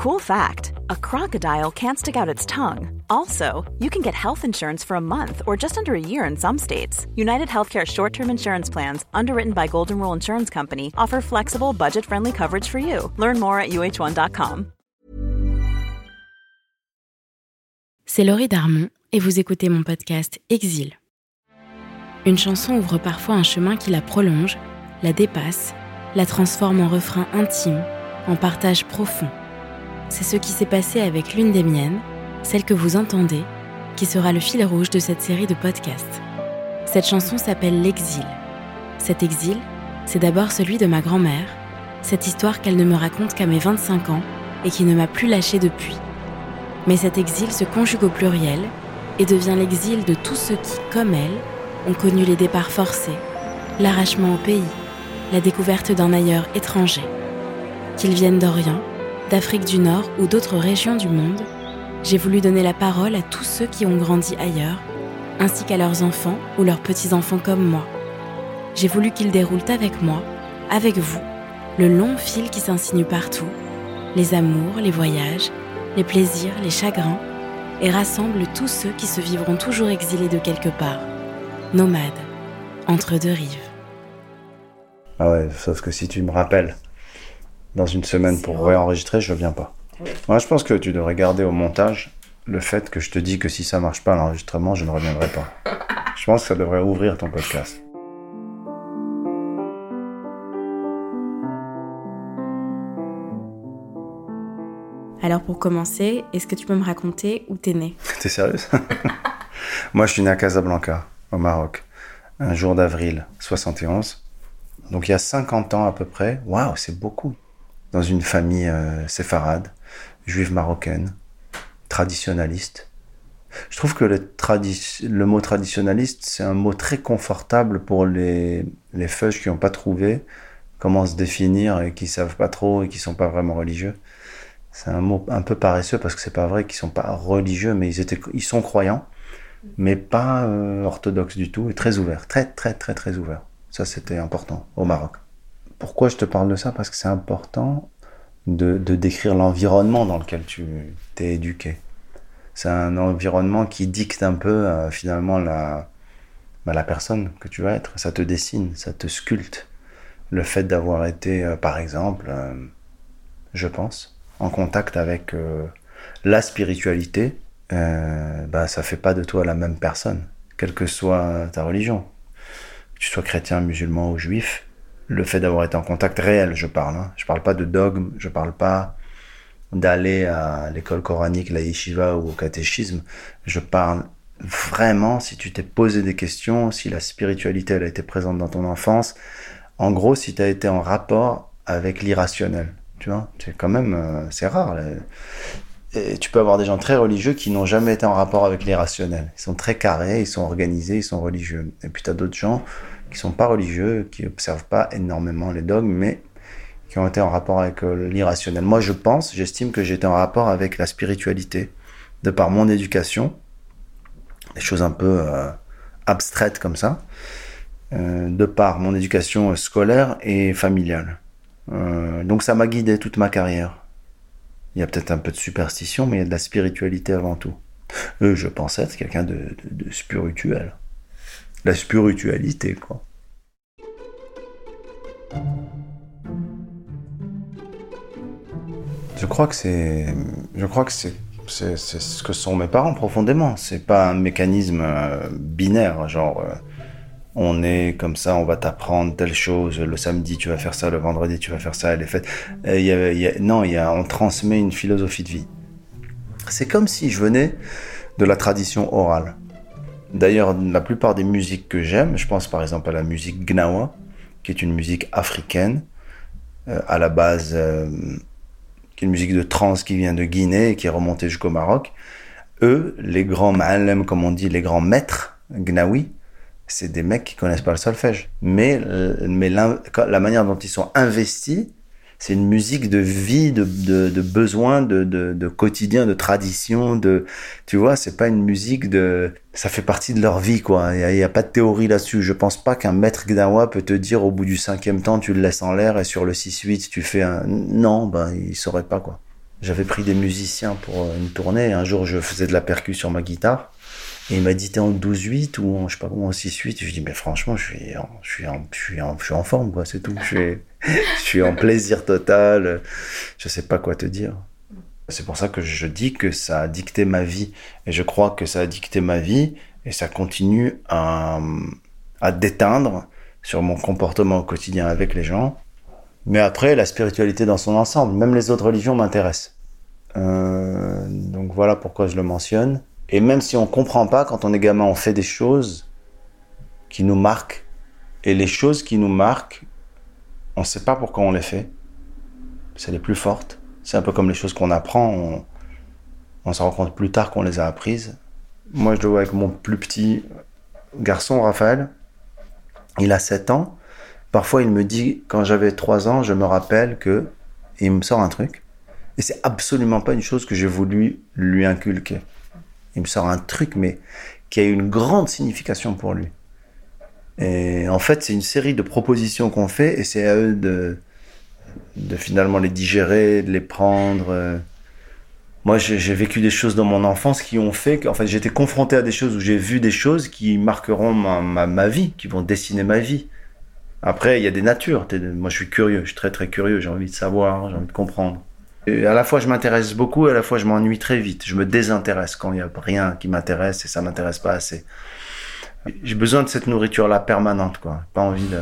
Cool fact a crocodile can't stick out its tongue. Also, you can get health insurance for a month or just under a year in some states. United Healthcare short term insurance plans, underwritten by Golden Rule Insurance Company, offer flexible, budget friendly coverage for you. Learn more at uh1.com. C'est Laurie Darmon et vous écoutez mon podcast Exil. Une chanson ouvre parfois un chemin qui la prolonge, la dépasse, la transforme en refrain intime, en partage profond c'est ce qui s'est passé avec l'une des miennes, celle que vous entendez, qui sera le fil rouge de cette série de podcasts. Cette chanson s'appelle L'exil. Cet exil, c'est d'abord celui de ma grand-mère, cette histoire qu'elle ne me raconte qu'à mes 25 ans et qui ne m'a plus lâchée depuis. Mais cet exil se conjugue au pluriel et devient l'exil de tous ceux qui, comme elle, ont connu les départs forcés, l'arrachement au pays, la découverte d'un ailleurs étranger. Qu'ils viennent d'Orient, d'Afrique du Nord ou d'autres régions du monde, j'ai voulu donner la parole à tous ceux qui ont grandi ailleurs, ainsi qu'à leurs enfants ou leurs petits-enfants comme moi. J'ai voulu qu'ils déroulent avec moi, avec vous, le long fil qui s'insinue partout, les amours, les voyages, les plaisirs, les chagrins, et rassemblent tous ceux qui se vivront toujours exilés de quelque part, nomades, entre deux rives. Ah ouais, sauf que si tu me rappelles dans une semaine pour réenregistrer, je viens pas. Moi, je pense que tu devrais garder au montage le fait que je te dis que si ça marche pas l'enregistrement, je ne reviendrai pas. je pense que ça devrait ouvrir ton podcast. Alors pour commencer, est-ce que tu peux me raconter où t'es né? T'es sérieuse? Moi, je suis né à Casablanca, au Maroc, un jour d'avril 71. Donc il y a 50 ans à peu près. Waouh, c'est beaucoup dans une famille euh, séfarade, juive marocaine, traditionnaliste. Je trouve que le, mot traditionnaliste, c'est un mot très confortable pour les, les feuges qui n'ont pas trouvé comment se définir et qui savent pas trop et qui sont pas vraiment religieux. C'est un mot un peu paresseux parce que c'est pas vrai qu'ils sont pas religieux, mais ils sont croyants, mais pas euh, orthodoxes du tout et très ouverts, très très très très ouverts. Ça c'était important au Maroc. Pourquoi je te parle de ça? Parce que c'est important de, décrire l'environnement dans lequel tu t'es éduqué. C'est un environnement qui dicte un peu euh, finalement la, bah, la personne que tu vas être. Ça te dessine, ça te sculpte. Le fait d'avoir été, euh, par exemple, euh, je pense, en contact avec la spiritualité, bah, ça fait pas de toi la même personne, quelle que soit ta religion. Que tu sois chrétien, musulman ou juif, le fait d'avoir été en contact réel, je parle. Hein. Je parle pas de dogme, je parle pas d'aller à l'école coranique, la yeshiva ou au catéchisme. Je parle vraiment si tu t'es posé des questions, si la spiritualité elle a été présente dans ton enfance. En gros, si tu as été en rapport avec l'irrationnel. Tu vois, c'est quand même, euh, c'est rare. Et tu peux avoir des gens très religieux qui n'ont jamais été en rapport avec l'irrationnel. Ils sont très carrés, ils sont organisés, ils sont religieux. Et puis tu as d'autres gens qui sont pas religieux, qui observent pas énormément les dogmes, mais qui ont été en rapport avec euh, l'irrationnel. Moi, je pense, j'estime que j'étais en rapport avec la spiritualité, de par mon éducation, des choses un peu euh, abstraites comme ça, euh, de par mon éducation scolaire et familiale. donc ça m'a guidé toute ma carrière. Il y a peut-être un peu de superstition, mais il y a de la spiritualité avant tout. je pense être quelqu'un de spirituel la spiritualité, quoi. Je crois que c'est, je crois que c'est, c'est, ce que sont mes parents profondément. C'est pas un mécanisme euh, binaire, genre euh, on est comme ça, on va t'apprendre telle chose. Le samedi tu vas faire ça, le vendredi tu vas faire ça, les fêtes. A, non, y a, on transmet une philosophie de vie. C'est comme si je venais de la tradition orale. D'ailleurs, la plupart des musiques que j'aime, je pense par exemple à la musique Gnawa, qui est une musique africaine, euh, à la base, euh, qui est une musique de trance qui vient de Guinée et qui est remontée jusqu'au Maroc. Eux, les grands ma'alem, comme on dit, les grands maîtres Gnawi, c'est des mecs qui connaissent pas le solfège. Mais, mais la manière dont ils sont investis, c'est une musique de vie, de, de, de besoin, de, de, de, quotidien, de tradition, de, tu vois, c'est pas une musique de, ça fait partie de leur vie, quoi. Il n'y a, pas de théorie là-dessus. Je pense pas qu'un maître Gdawa peut te dire au bout du cinquième temps, tu le laisses en l'air et sur le 6-8, tu fais un, non, ben, il saurait pas, quoi. J'avais pris des musiciens pour une tournée. Un jour, je faisais de la percu sur ma guitare. Et il m'a dit, t'es en 12-8 ou en, je sais pas en 6-8. Je dis, mais franchement, je suis en, je suis en, je suis en, forme, quoi, c'est tout. je suis en plaisir total. Je sais pas quoi te dire. C'est pour ça que je dis que ça a dicté ma vie. Et je crois que ça a dicté ma vie et ça continue à, déteindre sur mon comportement au quotidien avec les gens. Mais après, la spiritualité dans son ensemble, même les autres religions m'intéressent. Euh, donc voilà pourquoi je le mentionne. Et même si on comprend pas, quand on est gamin, on fait des choses qui nous marquent. Et les choses qui nous marquent, on ne sait pas pourquoi on les fait. C'est les plus fortes. C'est un peu comme les choses qu'on apprend. On, se rend compte plus tard qu'on les a apprises. Moi, je le vois avec mon plus petit garçon, Raphaël. Il a 7 ans. Parfois, il me dit, quand j'avais 3 ans, je me rappelle que. Il me sort un truc. Et c'est absolument pas une chose que j'ai voulu lui inculquer. Il me sort un truc, mais qui a une grande signification pour lui. Et en fait, c'est une série de propositions qu'on fait et c'est à eux de, finalement les digérer, de les prendre. Moi, j'ai vécu des choses dans mon enfance qui ont fait qu'en fait, j'étais confronté à des choses où j'ai vu des choses qui marqueront ma, ma, ma, vie, qui vont dessiner ma vie. Après, il y a des natures. Moi, je suis curieux, je suis très très curieux, j'ai envie de savoir, j'ai envie de comprendre. Et à la fois, je m'intéresse beaucoup, et à la fois, je m'ennuie très vite. Je me désintéresse quand il n'y a rien qui m'intéresse et ça m'intéresse pas assez. J'ai besoin de cette nourriture-là permanente, quoi. Pas envie de.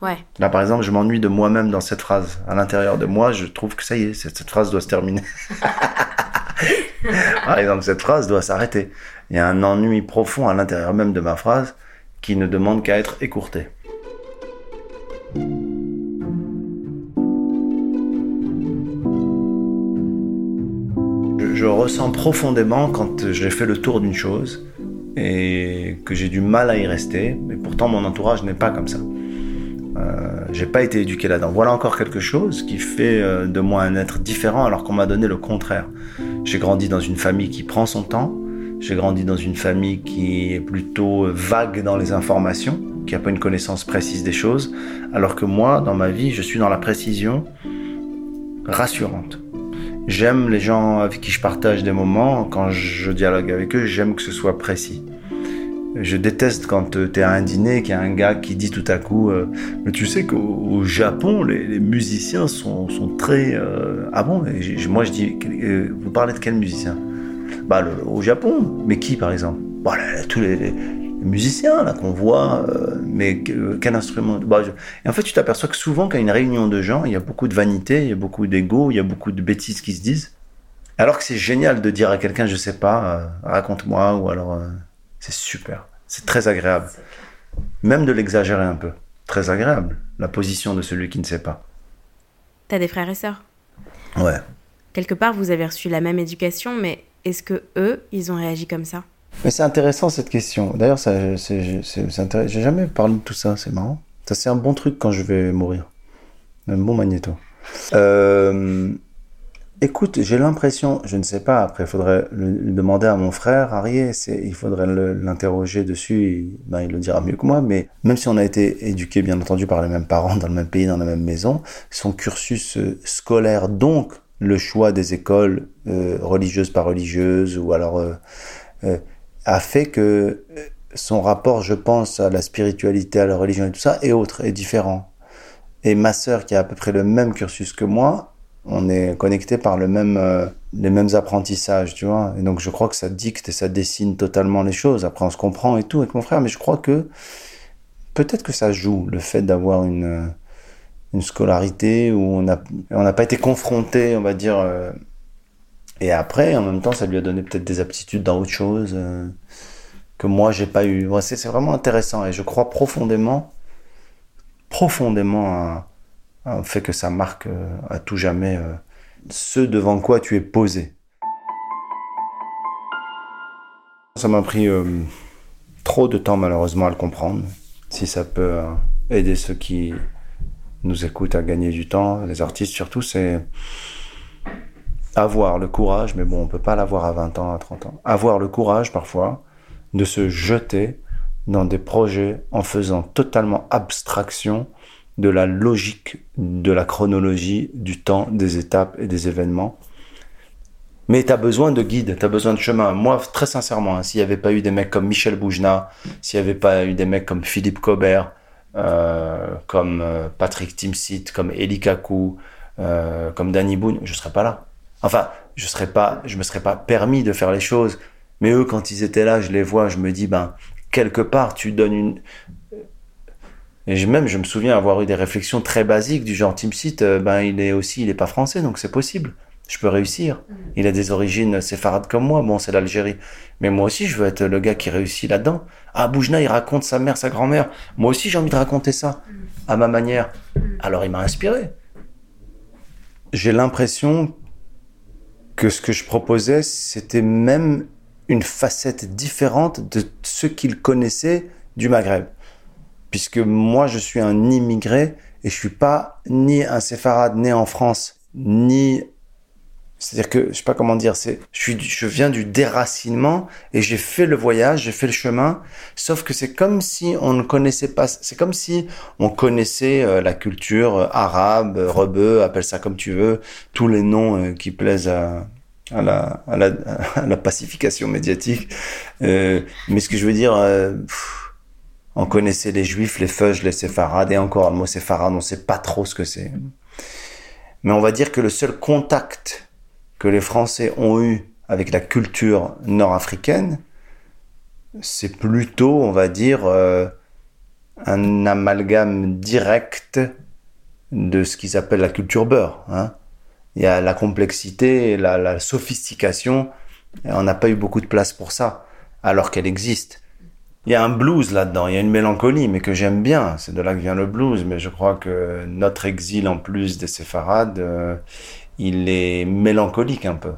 Ouais. Là, par exemple, je m'ennuie de moi-même dans cette phrase. À l'intérieur de moi, je trouve que ça y est, cette, cette phrase doit se terminer. par exemple, cette phrase doit s'arrêter. Il y a un ennui profond à l'intérieur même de ma phrase qui ne demande qu'à être écourté. Je, je ressens profondément quand j'ai fait le tour d'une chose et que j'ai du mal à y rester, mais pourtant mon entourage n'est pas comme ça. Euh, j'ai pas été éduqué là-dedans. Voilà encore quelque chose qui fait euh, de moi un être différent alors qu'on m'a donné le contraire. J'ai grandi dans une famille qui prend son temps. J'ai grandi dans une famille qui est plutôt vague dans les informations, qui n'a pas une connaissance précise des choses, alors que moi, dans ma vie, je suis dans la précision rassurante. J'aime les gens avec qui je partage des moments. Quand je dialogue avec eux, j'aime que ce soit précis. Je déteste quand euh, tu es à un dîner qu'il y a un gars qui dit tout à coup euh, Mais tu sais qu'au Japon, les, musiciens sont, sont très. Euh... Ah bon et Moi, je dis Vous parlez de quel musicien? Bah, Au Japon. Mais qui, par exemple? Bah, Tous les, musiciens là qu'on voit. Euh, mais quel instrument bah, je... Et en fait, tu t'aperçois que souvent, quand il y a une réunion de gens, il y a beaucoup de vanité, il y a beaucoup d'ego, il y a beaucoup de bêtises qui se disent. Alors que c'est génial de dire à quelqu'un Je sais pas, raconte-moi, ou alors. C'est super. C'est très agréable. Même de l'exagérer un peu. Très agréable, la position de celui qui ne sait pas. T'as des frères et sœurs? Ouais. Quelque part, vous avez reçu la même éducation, mais est-ce que eux, ils ont réagi comme ça? Mais c'est intéressant cette question. D'ailleurs, ça, j'ai jamais parlé de tout ça, c'est marrant. Ça, c'est un bon truc quand je vais mourir. Un bon magnéto. Euh, Écoute, j'ai l'impression, je ne sais pas, après il faudrait le, demander à mon frère Arié, il faudrait l'interroger dessus, il, ben, il le dira mieux que moi, mais même si on a été éduqué bien entendu par les mêmes parents, dans le même pays, dans la même maison, son cursus scolaire, donc le choix des écoles euh, religieuses par religieuses, ou alors euh, euh, a fait que son rapport, je pense, à la spiritualité, à la religion et tout ça, est autre, est différent. Et ma sœur, qui a à peu près le même cursus que moi, on est connecté par le même, euh, les mêmes apprentissages, tu vois. Et donc je crois que ça dicte et ça dessine totalement les choses. Après on se comprend et tout avec mon frère, mais je crois que peut-être que ça joue le fait d'avoir une, une scolarité où on n'a on pas été confronté, on va dire. Euh, et après, en même temps, ça lui a donné peut-être des aptitudes dans autre chose euh, que moi j'ai pas eu. C'est vraiment intéressant et je crois profondément, profondément à fait que ça marque à tout jamais ce devant quoi tu es posé. Ça m'a pris euh, trop de temps malheureusement à le comprendre. Si ça peut euh, aider ceux qui nous écoutent à gagner du temps, les artistes surtout, c'est avoir le courage, mais bon, on peut pas l'avoir à 20 ans, à 30 ans. Avoir le courage parfois de se jeter dans des projets en faisant totalement abstraction de la logique, de la chronologie, du temps, des étapes et des événements. Mais tu as besoin de guide, tu as besoin de chemin. Moi, très sincèrement, hein, s'il n'y avait pas eu des mecs comme Michel Boujna, s'il n'y avait pas eu des mecs comme Philippe Cobert, euh, comme euh, Patrick Timsit, comme Eli Kaku, euh, comme Danny Boone, je serais pas là. Enfin, je serais pas, je me serais pas permis de faire les choses. Mais eux, quand ils étaient là, je les vois, je me dis, ben, quelque part, tu donnes une. Et même, je me souviens avoir eu des réflexions très basiques du genre Timsit, ben, il est aussi, il est pas français, donc c'est possible je peux réussir. Mm. Il a des origines séfarades comme moi. Bon, c'est l'Algérie. Mais moi aussi, je veux être le gars qui réussit là-dedans. Ah, Boujna, il raconte sa mère, sa grand-mère. Moi aussi, j'ai envie de raconter ça mm. à ma manière. Mm. Alors, il m'a inspiré. J'ai l'impression que ce que je proposais, c'était même une facette différente de ce qu'il connaissait du Maghreb. Puisque moi, je suis un immigré et je suis pas ni un séfarade né en France, ni c'est-à-dire que, je sais pas comment dire, c'est, je suis, je viens du déracinement et j'ai fait le voyage, j'ai fait le chemin. Sauf que c'est comme si on ne connaissait pas, c'est comme si on connaissait euh, la culture euh, arabe, rebeu, appelle ça comme tu veux, tous les noms euh, qui plaisent à, à la, à la, à la pacification médiatique. mais ce que je veux dire, on connaissait les juifs, les feuges, les séfarades, et encore le mot séfarade, on sait pas trop ce que c'est. Mais on va dire que le seul contact que les Français ont eu avec la culture nord-africaine, c'est plutôt, on va dire, euh, un amalgame direct de ce qu'ils appellent la culture beurre. Hein. Il y a la complexité, la, la sophistication, et on n'a pas eu beaucoup de place pour ça, alors qu'elle existe. Il y a un blues là-dedans, il y a une mélancolie, mais que j'aime bien. C'est de là que vient le blues, mais je crois que notre exil, en plus des séfarades, euh, il est mélancolique un peu.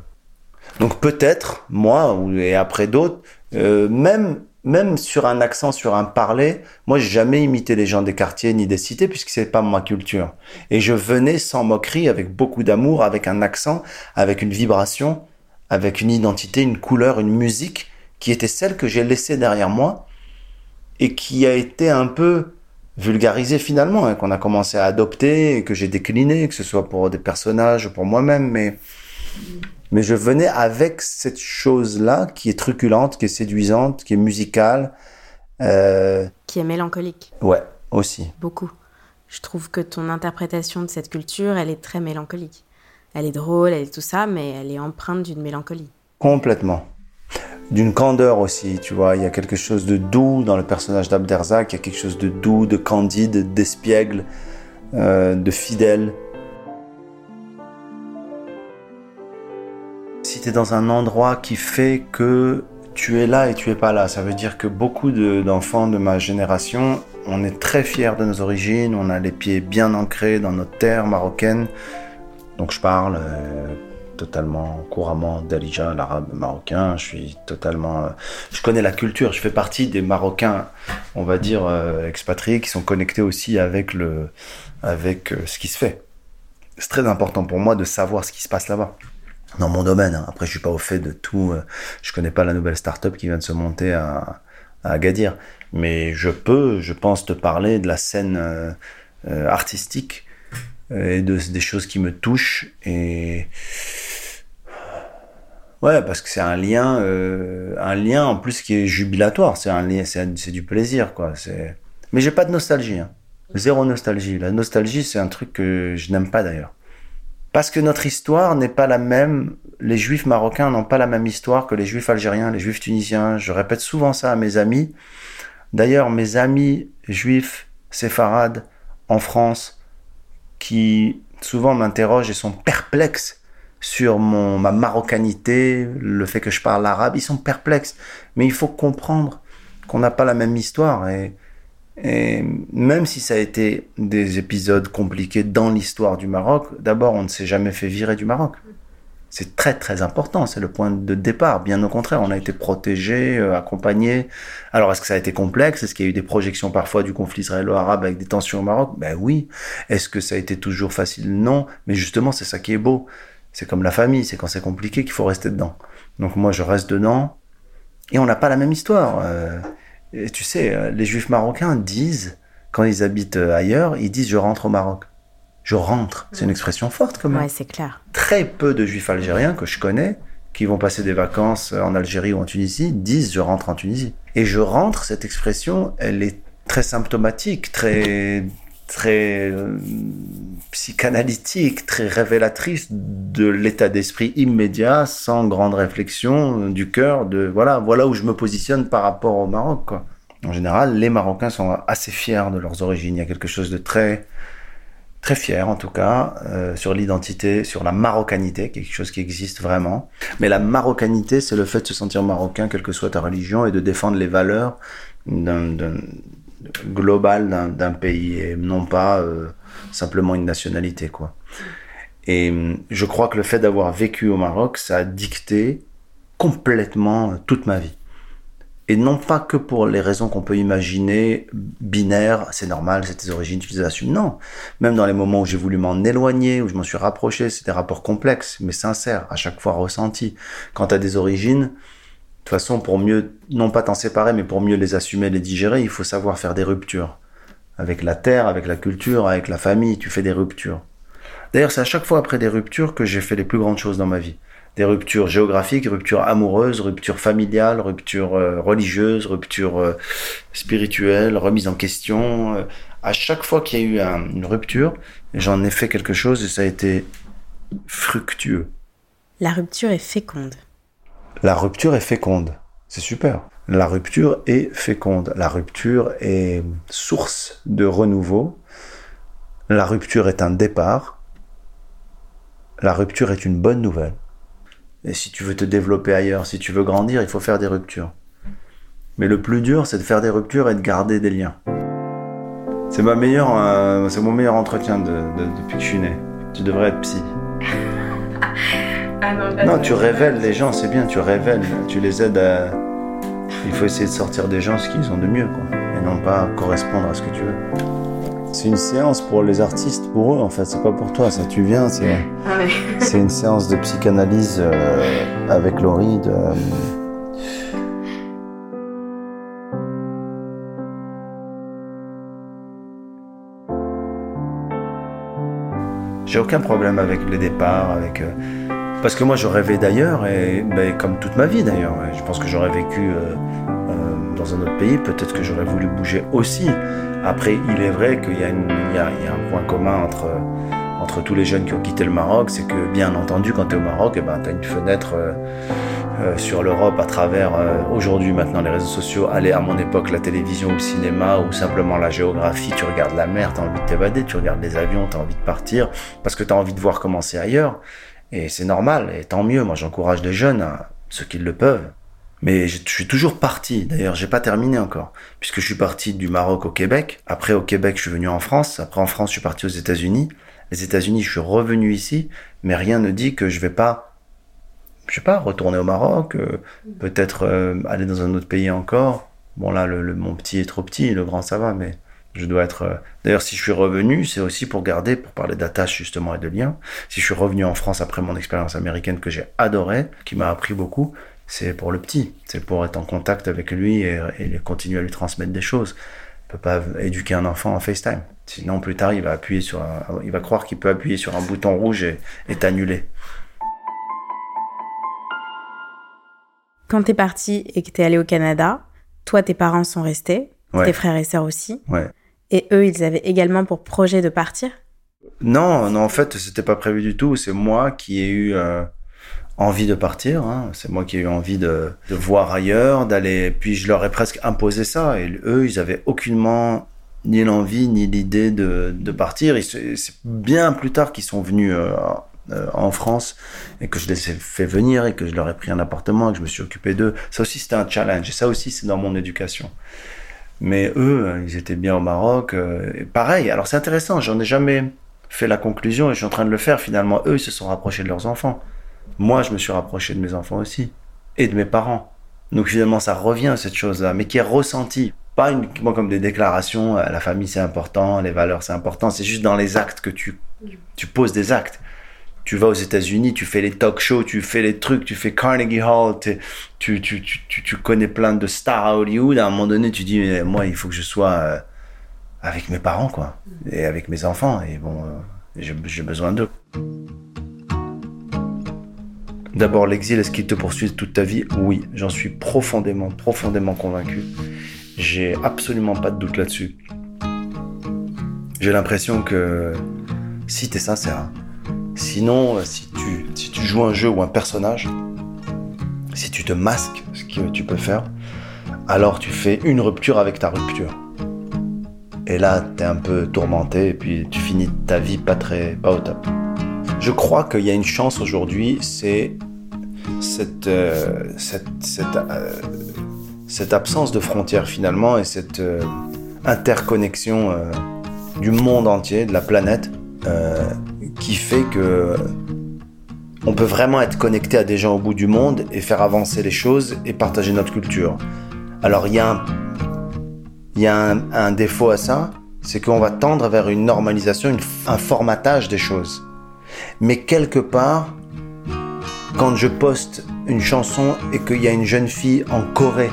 Donc peut-être, moi, et après d'autres, euh, même même sur un accent, sur un parler, moi j'ai jamais imité les gens des quartiers ni des cités puisque c'est pas ma culture. Et je venais sans moquerie, avec beaucoup d'amour, avec un accent, avec une vibration, avec une identité, une couleur, une musique qui était celle que j'ai laissée derrière moi et qui a été un peu vulgarisé finalement, hein, qu'on a commencé à adopter et que j'ai décliné, que ce soit pour des personnages, pour moi-même, mais mais je venais avec cette chose-là qui est truculente, qui est séduisante, qui est musicale, euh... qui est mélancolique. Ouais, aussi. Beaucoup. Je trouve que ton interprétation de cette culture, elle est très mélancolique. Elle est drôle, elle est tout ça, mais elle est empreinte d'une mélancolie. Complètement d'une candeur aussi, tu vois. Il y a quelque chose de doux dans le personnage d'Abderzak, il y a quelque chose de doux, de candide, d'espiègle, euh, de fidèle. Si tu es dans un endroit qui fait que tu es là et tu es pas là, ça veut dire que beaucoup d'enfants de, ma génération, on est très fiers de nos origines, on a les pieds bien ancrés dans notre terre marocaine. Donc je parle euh, totalement couramment d'Alija, l'arabe marocain. Je suis totalement. Euh, je connais la culture. Je fais partie des Marocains, on va dire euh, expatriés, qui sont connectés aussi avec le, avec euh, ce qui se fait. C'est très important pour moi de savoir ce qui se passe là-bas dans mon domaine. Hein. Après, je suis pas au fait de tout. je connais pas la nouvelle start-up qui vient de se monter à Agadir, mais je peux, je pense, te parler de la scène artistique et de, des choses qui me touchent et Ouais, parce que c'est un lien, euh, un lien en plus qui est jubilatoire. C'est un lien, c'est du plaisir, quoi. C'est. Mais j'ai pas de nostalgie. Hein. Zéro nostalgie. La nostalgie, c'est un truc que je n'aime pas d'ailleurs. Parce que notre histoire n'est pas la même. Les juifs marocains n'ont pas la même histoire que les juifs algériens, les juifs tunisiens. Je répète souvent ça à mes amis. D'ailleurs, mes amis juifs séfarades en France, qui souvent m'interrogent et sont perplexes sur mon, ma marocanité, le fait que je parle arabe, ils sont perplexes. Mais il faut comprendre qu'on n'a pas la même histoire. Et, et même si ça a été des épisodes compliqués dans l'histoire du Maroc, d'abord, on ne s'est jamais fait virer du Maroc. C'est très très important, c'est le point de départ. Bien au contraire, on a été protégé, euh, accompagné. Alors est-ce que ça a été complexe? Est-ce qu'il y a eu des projections parfois du conflit israélo-arabe avec des tensions au Maroc? Ben oui. Est-ce que ça a été toujours facile? Non. Mais justement, c'est ça qui est beau. C'est comme la famille, c'est quand c'est compliqué qu'il faut rester dedans. Donc moi, je reste dedans et on n'a pas la même histoire. Euh, tu sais, euh, les juifs marocains disent, quand ils habitent ailleurs, ils disent je rentre au Maroc. Je rentre. C'est une expression forte quand même. Ouais, c'est clair. Très peu de juifs algériens que je connais qui vont passer des vacances en Algérie ou en Tunisie disent je rentre en Tunisie. Et je rentre, cette expression, elle est très symptomatique, très très euh, psychanalytique, très révélatrice de l'état d'esprit immédiat, sans grande réflexion du cœur, de voilà, voilà où je me positionne par rapport au Maroc. Quoi. En général, les Marocains sont assez fiers de leurs origines. Il y a quelque chose de très très fier en tout cas euh, sur l'identité, sur la marocanité, quelque chose qui existe vraiment. Mais la marocanité, c'est le fait de se sentir marocain, quelle que soit ta religion, et de défendre les valeurs d'un global d'un pays et non pas euh, simplement une nationalité quoi. Et je crois que le fait d'avoir vécu au Maroc, ça a dicté complètement toute ma vie. Et non pas que pour les raisons qu'on peut imaginer, binaires, c'est normal, c'est tes origines, tu les assumes. Non. Même dans les moments où j'ai voulu m'en éloigner, où je m'en suis rapproché, c'est des rapports complexes, mais sincères, à chaque fois ressentis. Quand tu as des origines, de toute façon, pour mieux, non pas t'en séparer, mais pour mieux les assumer, les digérer, il faut savoir faire des ruptures. Avec la terre, avec la culture, avec la famille, tu fais des ruptures. D'ailleurs, c'est à chaque fois après des ruptures que j'ai fait les plus grandes choses dans ma vie des ruptures géographiques, ruptures amoureuses, ruptures familiales, ruptures euh, religieuses, ruptures euh, spirituelles, remise en question. Euh, à chaque fois qu'il y a eu une rupture, j'en ai fait quelque chose et ça a été fructueux. La rupture est féconde. La rupture est féconde. C'est super. La rupture est féconde. La rupture est source de renouveau. La rupture est un départ. La rupture est une bonne nouvelle. Et si tu veux te développer ailleurs, si tu veux grandir, il faut faire des ruptures. Mais le plus dur, c'est de faire des ruptures et de garder des liens. C'est ma meilleure, euh, c'est mon meilleur entretien de, depuis que je suis né. Tu devrais être psy. ah non, non tu révèles les gens, c'est bien, tu révèles, tu les aides à. Il faut essayer de sortir des gens ce qu'ils ont de mieux, quoi, et non pas correspondre à ce que tu veux. C'est une séance pour les artistes, pour eux en fait, c'est pas pour toi, ça. Tu viens, c'est ah une séance de psychanalyse euh, avec Laurie de... J'ai aucun problème avec les départs, avec euh, parce que moi je rêvais d'ailleurs et ben, comme toute ma vie d'ailleurs, je pense que j'aurais vécu euh, dans un autre pays, peut-être que j'aurais voulu bouger aussi. Après, il est vrai qu'il y, a un point commun entre, entre tous les jeunes qui ont quitté le Maroc, c'est que bien entendu, quand tu es au Maroc, eh ben, tu as une fenêtre euh, euh, sur l'Europe à travers, euh, aujourd'hui maintenant, les réseaux sociaux. Allez, à mon époque, la télévision ou le cinéma ou simplement la géographie, tu regardes la mer, tu as envie de t'évader, tu regardes les avions, tu as envie de partir, parce que tu as envie de voir comment c'est ailleurs. Et c'est normal, et tant mieux. Moi, j'encourage les jeunes, ceux qui le peuvent, mais je suis toujours parti. D'ailleurs, j'ai pas terminé encore, puisque je suis parti du Maroc au Québec. Après, au Québec, je suis venu en France. Après, en France, je suis parti aux États-Unis. Les États-Unis, je suis revenu ici, mais rien ne dit que je vais pas, je sais pas, retourner au Maroc, euh, peut-être euh, aller dans un autre pays encore. Bon là, le, mon petit est trop petit, le grand ça va, mais je dois être. Euh, d'ailleurs, si je suis revenu, c'est aussi pour garder, pour parler d'attache justement et de lien. Si je suis revenu en France après mon expérience américaine que j'ai adorée, qui m'a appris beaucoup, c'est pour le petit, c'est pour être en contact avec lui et, continuer à lui transmettre des choses. On peut pas éduquer un enfant en FaceTime. Sinon, plus tard, il va appuyer sur il va croire qu'il peut appuyer sur un bouton rouge et, et t'annuler. Quand t'es parti et que t'es allé au Canada, toi, tes parents sont restés, tes frères et sœurs aussi. Ouais. Et eux, ils avaient également pour projet de partir? Non, non, en fait, c'était pas prévu du tout. C'est moi qui ai eu euh, envie de partir. Hein. C'est moi qui ai eu envie de, de voir ailleurs, d'aller. Puis je leur ai presque imposé ça. Et eux, ils avaient aucunement ni l'envie ni l'idée de, de partir. C'est bien plus tard qu'ils sont venus euh, euh, en France et que je les ai fait venir et que je leur ai pris un appartement et que je me suis occupé d'eux. Ça aussi, c'était un challenge. Et ça aussi, c'est dans mon éducation. Mais eux, ils étaient bien au Maroc. Euh, pareil. Alors c'est intéressant. J'en ai jamais fait la conclusion et je suis en train de le faire. Finalement, eux, ils se sont rapprochés de leurs enfants moi, je me suis rapproché de mes enfants aussi et de mes parents. Donc finalement, ça revient à cette chose-là, mais qui est ressentie. Pas uniquement comme des déclarations, euh, la famille c'est important, les valeurs c'est important, c'est juste dans les actes que tu, tu poses des actes. Tu vas aux États-Unis, tu fais les talk shows, tu fais les trucs, tu fais Carnegie Hall, tu, tu, tu, tu, connais plein de stars à Hollywood. À un moment donné, tu dis, moi, il faut que je sois euh, avec mes parents, quoi, et avec mes enfants. Et bon, euh, j'ai besoin d'eux. D'abord, l'exil, est-ce qu'il te poursuit toute ta vie? Oui, j'en suis profondément, profondément convaincu. J'ai absolument pas de doute là-dessus. J'ai l'impression que si tu es sincère, sinon, si tu, joues un jeu ou un personnage, si tu te masques, ce que tu peux faire, alors tu fais une rupture avec ta rupture. Et là, tu es un peu tourmenté et puis tu finis ta vie pas très pas au top. Je crois qu'il y a une chance aujourd'hui, c'est cette, euh, euh, absence de frontières finalement et cette euh, interconnexion du monde entier, de la planète, qui fait que on peut vraiment être connecté à des gens au bout du monde et faire avancer les choses et partager notre culture. Alors il y a un, défaut à ça, c'est qu'on va tendre vers une normalisation, un formatage des choses. Mais quelque part, quand je poste une chanson et qu'il y a une jeune fille en Corée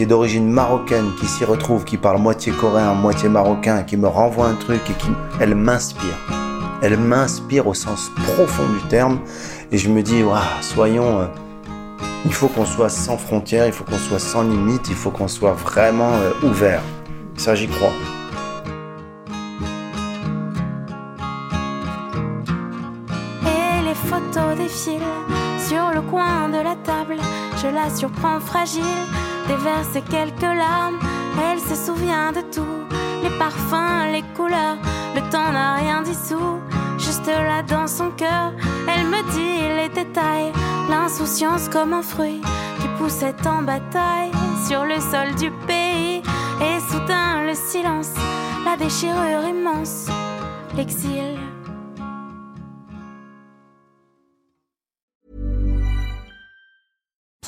qui est d'origine marocaine, qui s'y retrouve, qui parle moitié coréen, moitié marocain, qui me renvoie un truc et qui, elle m'inspire. Elle m'inspire au sens profond du terme. Et je me dis, soyons, euh, il faut qu'on soit sans frontières, il faut qu'on soit sans limites, il faut qu'on soit vraiment euh, ouvert. Ça, j'y crois. La surprends fragile, déverse quelques larmes. Elle se souvient de tout, les parfums, les couleurs. Le temps n'a rien dissous juste là dans son cœur. Elle me dit les détails, l'insouciance comme un fruit qui poussait en bataille sur le sol du pays. Et soudain le silence, la déchirure immense, l'exil.